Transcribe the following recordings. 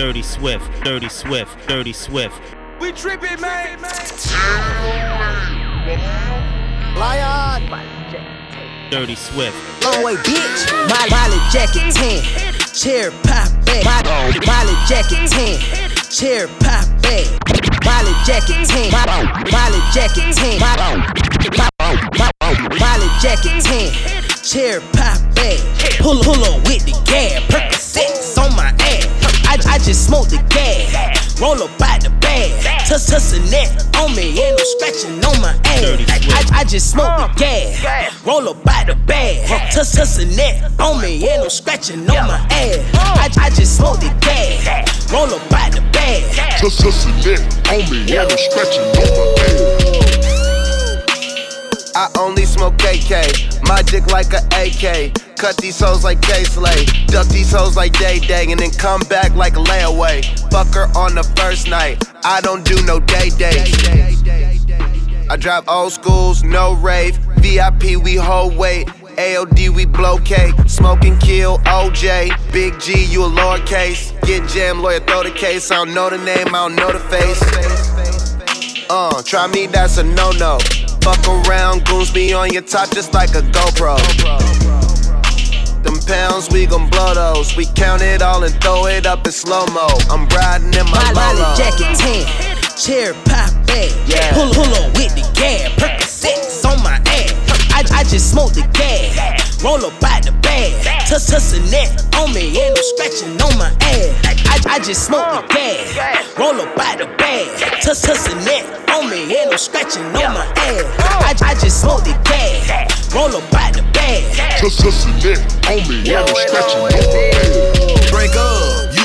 Dirty Swift, Dirty Swift, Dirty Swift. We tripping, man. Lion. Dirty Swift. Long way, bitch. My Miley jacket 10. Chair pop back. My Miley jacket 10. Chair pop back. Miley jacket 10. Miley jacket 10. Miley jacket 10. Chair pop back. Pull, pull up with the gas. Percocets on my ass. I, I just smoked the gas. Roll up by the bag. Tuss tuss a net on me. Ain't no scratching on my Dirty ass. I, I just smoked the gas. Roll up by the bag. Tuss tuss a net on me. Ain't no scratching on my ass. I, I just smoked the gas. Roll up by the bag. Just just a neck on me, and I'm scratching on my ass. I only smoke KK, my dick like a AK. Cut these hoes like K Slay, duck these hoes like Day Day, and then come back like a layaway. Fuck her on the first night, I don't do no day days. I drive old schools, no rave. VIP, we hold weight. AOD, we blow K. Smoke and kill OJ. Big G, you a lowercase. Get jam, lawyer, throw the case. I don't know the name, I don't know the face. Uh, try me, that's a no no. Fuck around, goons be on your top just like a GoPro. Them pounds, we gon' blow those. We count it all and throw it up in slow mo. I'm riding in my Lolo. jacket 10. Chair pop back. Yeah. Pull, pull up with the gas. Percocets on my ass. I, I just smoked the gas. Roll up by the bag. Tuss tuss a net on me. Ain't no scratching on my ass. I, I just smoked the uh, gas. Roll up by the bag. Tuss tuss a net on me. Ain't no scratching on my ass. I, I just smoked the gas. Roll up by the bag. Just just a neck on me, and I'm scratching on my ass. Break up,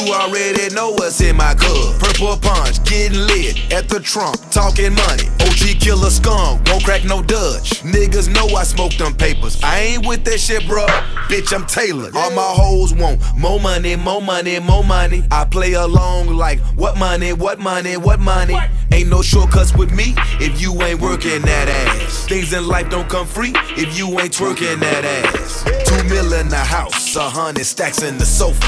you already know what's in my cup. Purple punch, getting lit at the trunk, talking money. OG killer skunk, won't crack no Dutch. Niggas know I smoke them papers. I ain't with that shit, bro. Bitch, I'm tailored. All my hoes want more money, more money, more money. I play along like, what money, what money, what money. Ain't no shortcuts with me if you ain't working that ass. Things in life don't come free if you ain't twerking that ass. Two mil in the house, a hundred stacks in the sofa.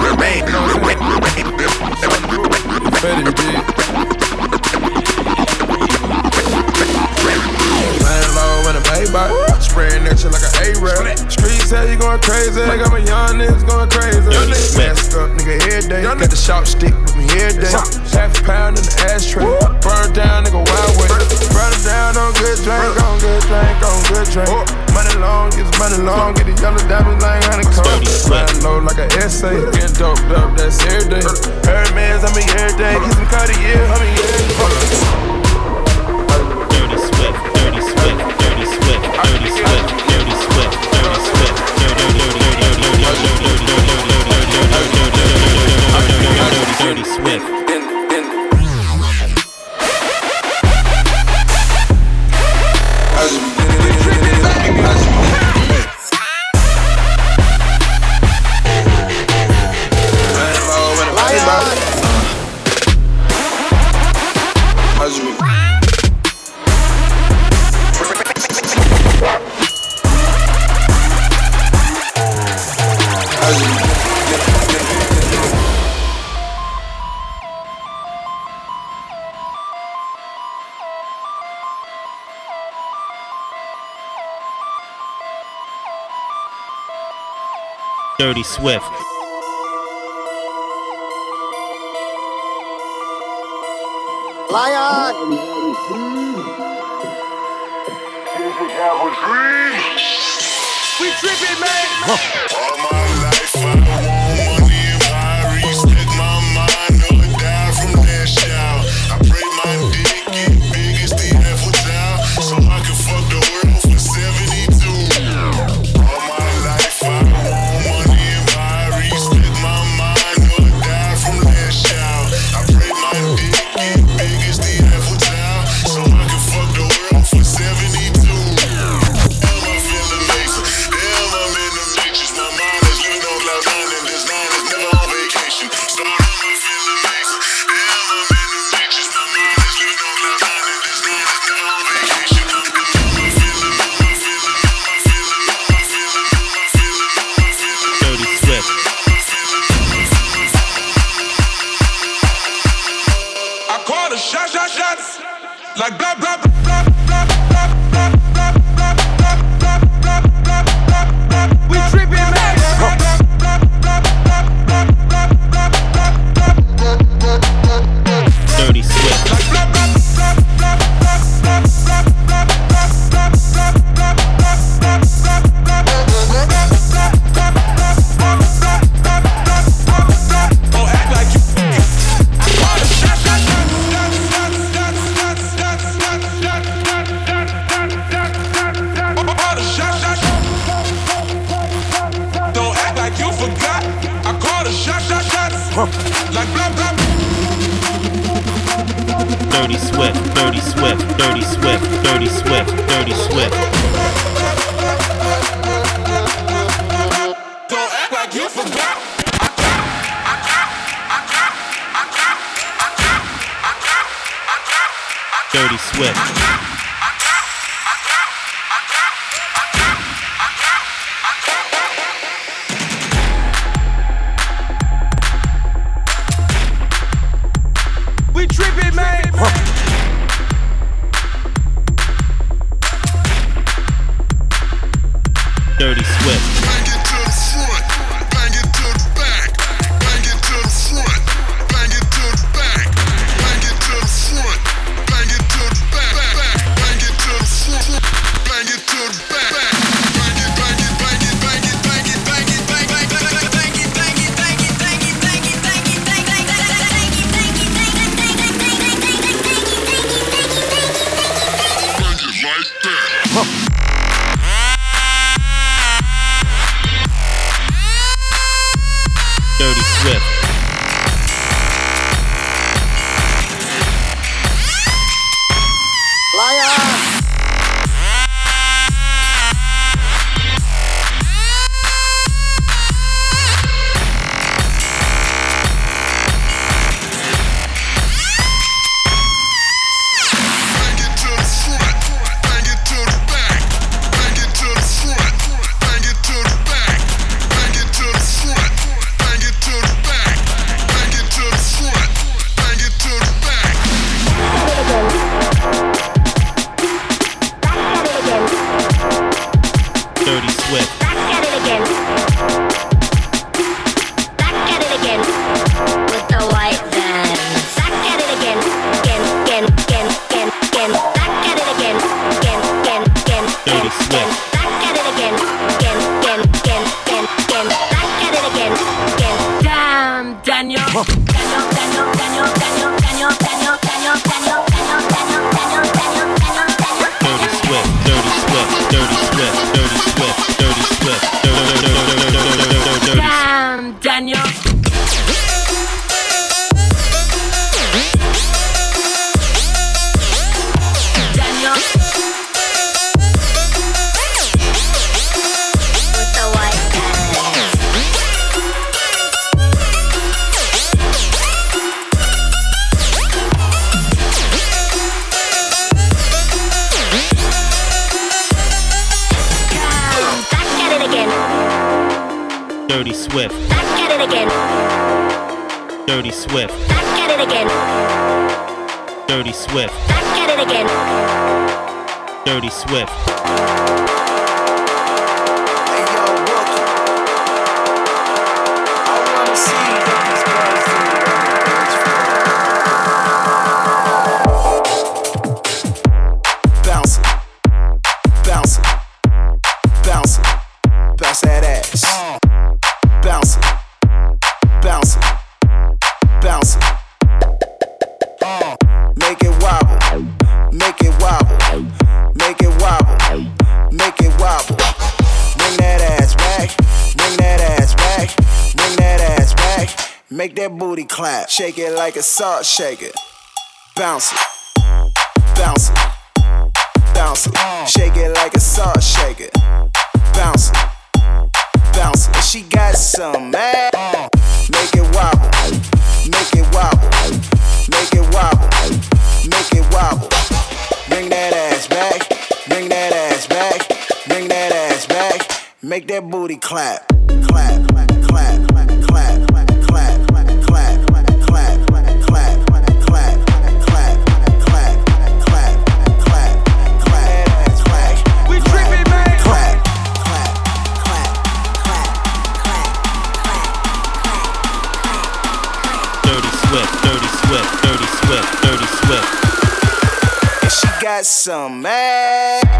day. Got the sharp stick with me every day. Half a pound in the ashtray. Burn down, nigga, wild way. Burn it down on good drink, on good drink, on good drink. Money long, get money long, get the yellow diamonds like honeycomb. Laying low like an essay, getting doped up, that's every day. Hermes, I mean every day. Get some Cartier, I mean every day. Dirty Swift. Lion. We tripping, man. All my life Dirty Swift. Dirty Swift. Back at it again. Dirty Swift. Back at it again. Dirty Swift. Make that booty clap. Shake it like a salt shaker. Bounce it. Bounce it. Bounce it. Shake it like a salt shaker. Bounce it. Bounce it. She got some ass, Make it wobble. Make it wobble. Make it wobble. Make it wobble. Bring that ass back. Bring that ass back. Bring that ass back. Make that booty clap. Clap, clap, clap. some ass.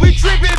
We tripping.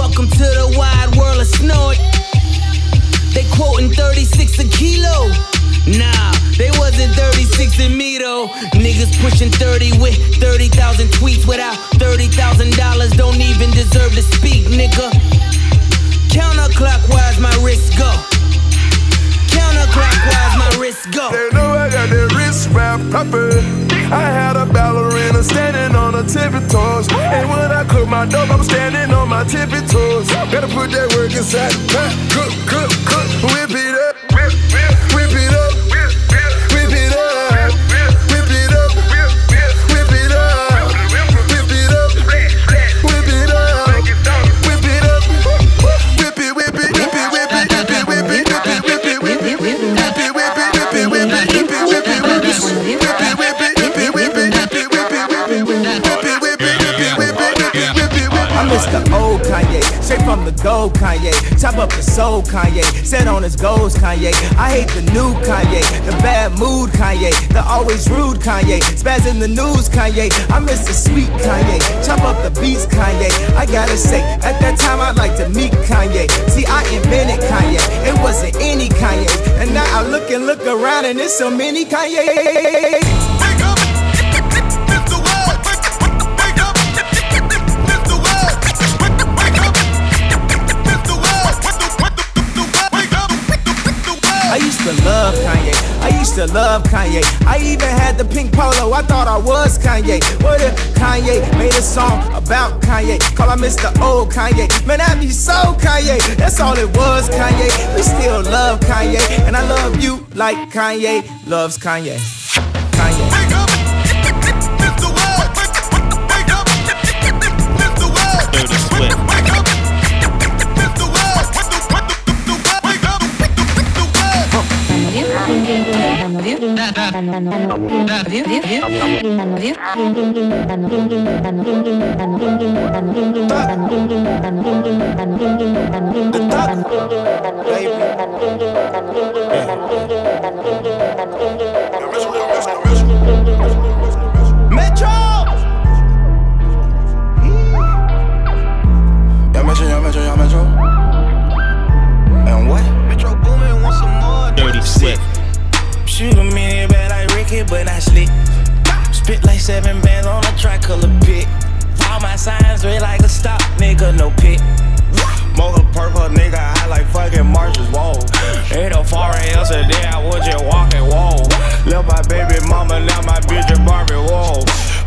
Welcome to the wide world of snort. They quoting 36 a kilo. Nah, they wasn't 36 in me though. Niggas pushing 30 with 30,000 tweets without $30,000. Don't even deserve to speak, nigga. Counterclockwise, my wrist go. Counterclockwise, my wrist go. They know I got the wrist wrapped proper. I had a ballerina standing on her tippy toes. And when I cook my dope, I'm standing on my tippy toes. Better put that work inside the pot. Cook, cook, cook, whip it up. The old Kanye, straight from the gold Kanye. Chop up the soul Kanye, set on his goals Kanye. I hate the new Kanye, the bad mood Kanye, the always rude Kanye. Spaz in the news Kanye, I miss the sweet Kanye. Chop up the beats Kanye. I gotta say, at that time I'd like to meet Kanye. See, I invented Kanye, it wasn't any Kanye. And now I look and look around and there's so many Kanye. Used to love Kanye. I used to love Kanye. I even had the pink polo. I thought I was Kanye. What if Kanye made a song about Kanye? Call him Mr. Old Kanye. Man, I'd be so Kanye. That's all it was, Kanye. We still love Kanye. And I love you like Kanye loves. Kanye. Metro Boomin, want some dirty sweat. Shoot pocket, but I slick. Spit like seven bands on a tricolor pit. All my signs read like a stop, nigga, no pit. Mocha purple, nigga, I like fucking Marshall's Whoa, Ain't a foreign else a day, I was just walking Whoa, Left my baby mama, now my bitch a Barbie Whoa,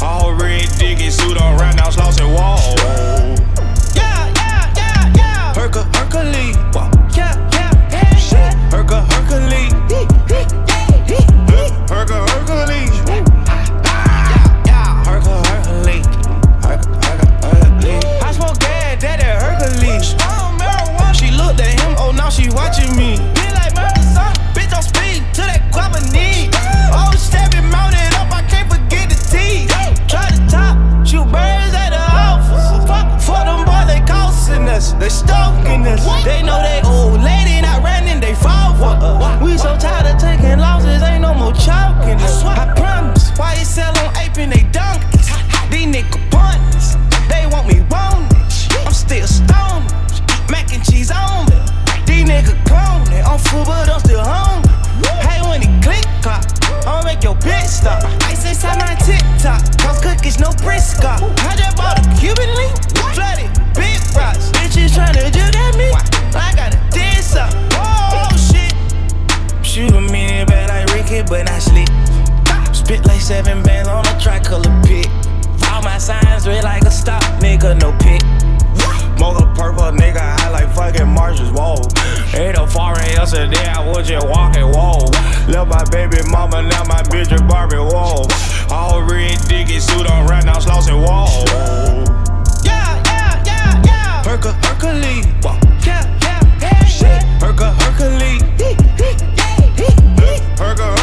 All red diggy suit on right now, slossy Whoa, Yeah, yeah, yeah, yeah. Hercules. seven bands on a tricolor pick. All my signs red like a stop, nigga, no pick. Mother purple nigga, I like fucking marshes. Whoa, ain't a foreign yesterday, I was just walking Whoa, Left my baby mama, now my bitch a Barbie wall. All red diggy suit on right now, slossing Whoa, Yeah, yeah, yeah, yeah. Herca, Hercules. Yeah, yeah, yeah, yeah. Herca, Hercules. Herca, Hercules.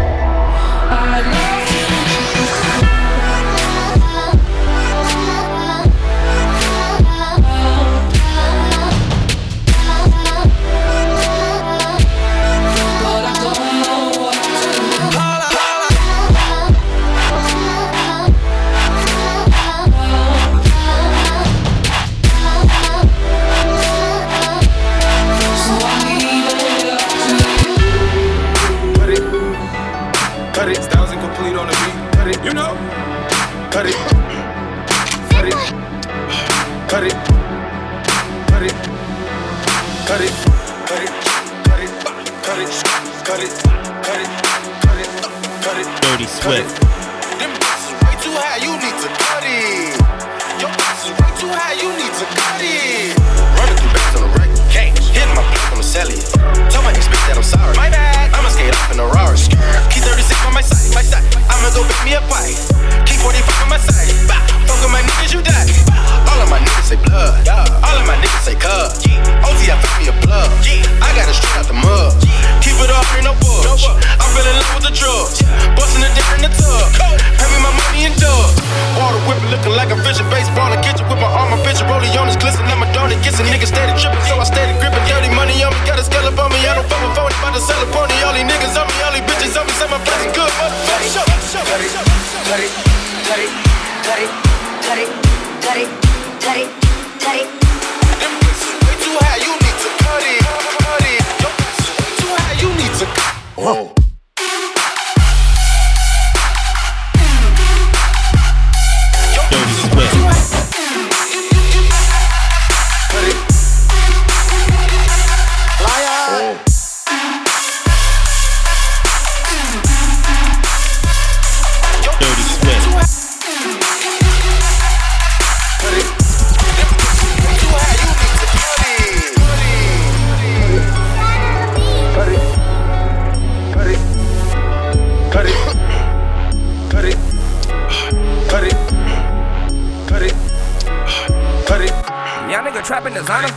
trapping designer.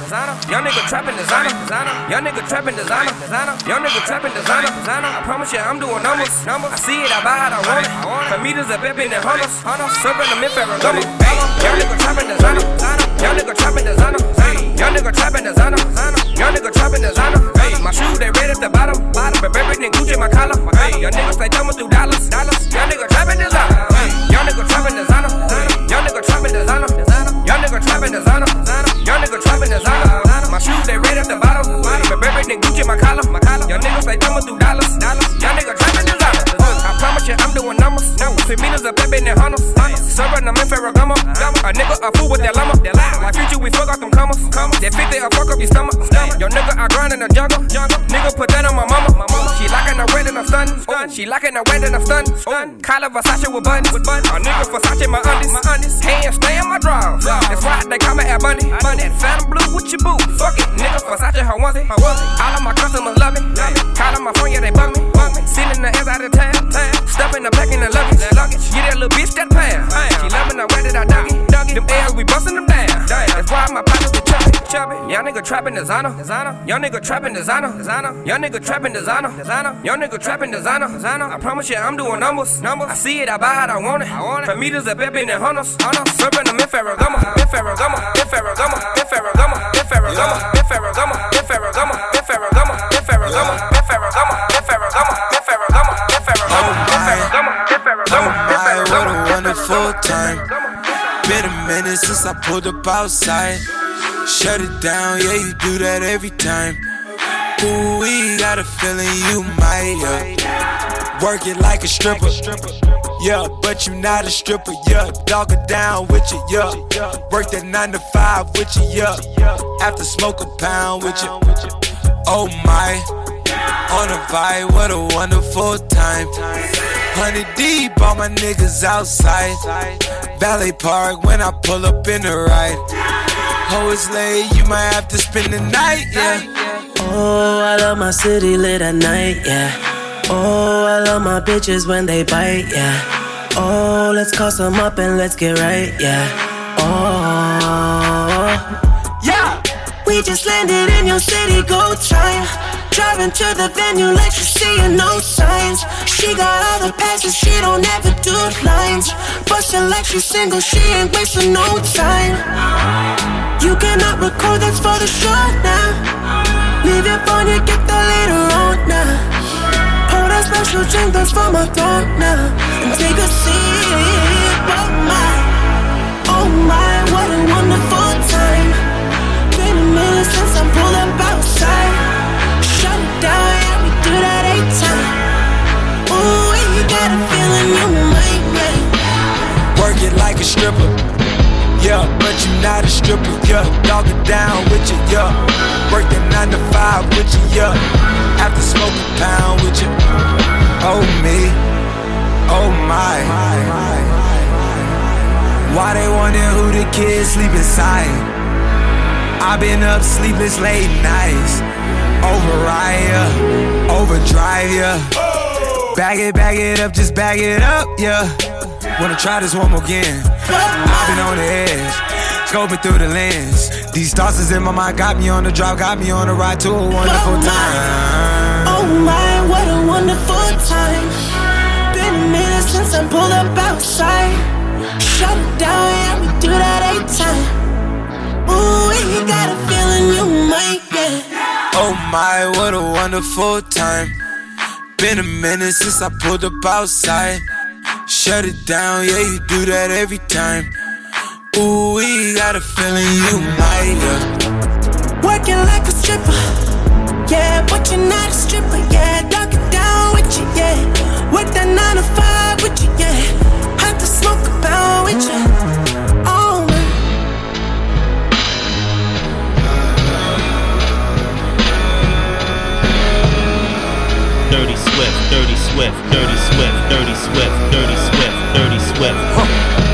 Young nigga trapping designer. Young nigga trapping designer. Young nigga trapping designer. I promise you, I'm doing numbers. I see it, I buy it, I want it. For meters are bepping and hunters. Serving them in Ferragamo. Young nigga trapping designer. Young nigga trapping designer. Young nigga trapping designer. Young nigga trapping designer. My shoes they red at the bottom. But everything Gucci my collar. Young nigga stay thumbing through dollars. Young nigga trapping designer. Young nigga trapping designer. Young nigga trapping designer. Young nigga trapping designer. Young nigga trapping designer. My shoes they red at the bottom. But everything Gucci my collar. Young nigga stay thumbing through dollars. Young nigga trapping designer. Uh, I promise you I'm doing numbers. See meters of baby and hunters. Serving them in Ferragamo. A nigga a fool with that llama. Like future we fuck off them commas. That 50 a fuck up your stomach. Yo nigga I grind in the jungle. Nigga put that on my mama. She liking the red and I'm stunned. She liking the red and I'm stunned. Collar Versace with buttons. A nigga Versace my undies. Nigga trapping designer. designer. Young nigga trapping designer. designer. Young nigga trapping designer. designer. Young nigga trapping designer. designer. I promise you, I'm doing numbers. Numbers. I see it, I buy it, I want it. For meters of baby and hunters. Serving them in Ferragamo. In Ferragamo. In Ferragamo. In Ferragamo. In Ferragamo. In Ferragamo. In Ferragamo. In Ferragamo. In Ferragamo. In Ferragamo. In Ferragamo. In Ferragamo. In Ferragamo. In Ferragamo. In Ferragamo. My, what a wonderful time. Been a minute since I pulled up outside. Shut it down, yeah, you do that every time. Ooh, we got a feeling you might, yeah. Work it like a stripper. Yeah, but you not a stripper, yeah. Dog it down with you, yeah. Work that nine to five with you, yeah. After smoke a pound with you. Oh my, on a vibe, what a wonderful time. Honey deep, all my niggas outside. Valley Park when I pull up in the ride. Oh, it's late, you might have to spend the night, yeah. Oh, I love my city lit at night, yeah. Oh, I love my bitches when they bite, yeah. Oh, let's call some up and let's get right, yeah. Oh, yeah. We just landed in your city, go time. Driving to the venue like she's seeing no signs. She got all the passes, she don't ever do lines. Bustin' like she's single, she ain't wasting no time. You cannot record, that's for the show now. Leave your phone, you get that later on now. Pour that special drink, that's for my throat now. And take a sip, oh my, oh my, what a wonderful time. Been a minute since I pulled up outside. Shut it down, yeah, we do that eight time. Ooh, you got a feeling you might, yeah. Work it like a stripper. Yeah, but you not a stripper, yeah. Dog it down with you, yeah. Work that nine to five with you, yeah. After smoke a pound with you. Oh me, oh my. Why they wonder who the kids sleep inside? i been up sleepless late nights. Override ya, overdrive ya. Bag it, bag it up, just bag it up, yeah. Wanna try this one more again. I've been on the edge, scoping through the lens. These thoughts is in my mind, got me on the drive, got me on the ride to a wonderful time. Oh my, what a wonderful time. Been a minute since I pulled up outside. Shut it down, yeah, we do that eight time. Ooh, you got a feeling you might get. Oh my, what a wonderful time. Been a minute since I pulled up outside. Shut it down, yeah, you do that every time. Ooh, we got a feeling you might. Working like a stripper, yeah, but you're not a stripper, yeah. Dog it down with you, yeah. Work that nine to five with you, yeah. Have to smoke a pound with you. Oh, Dirty Swift, Dirty Swift, Dirty Swift, Dirty Swift, Dirty Swift, Dirty Swift. Dirty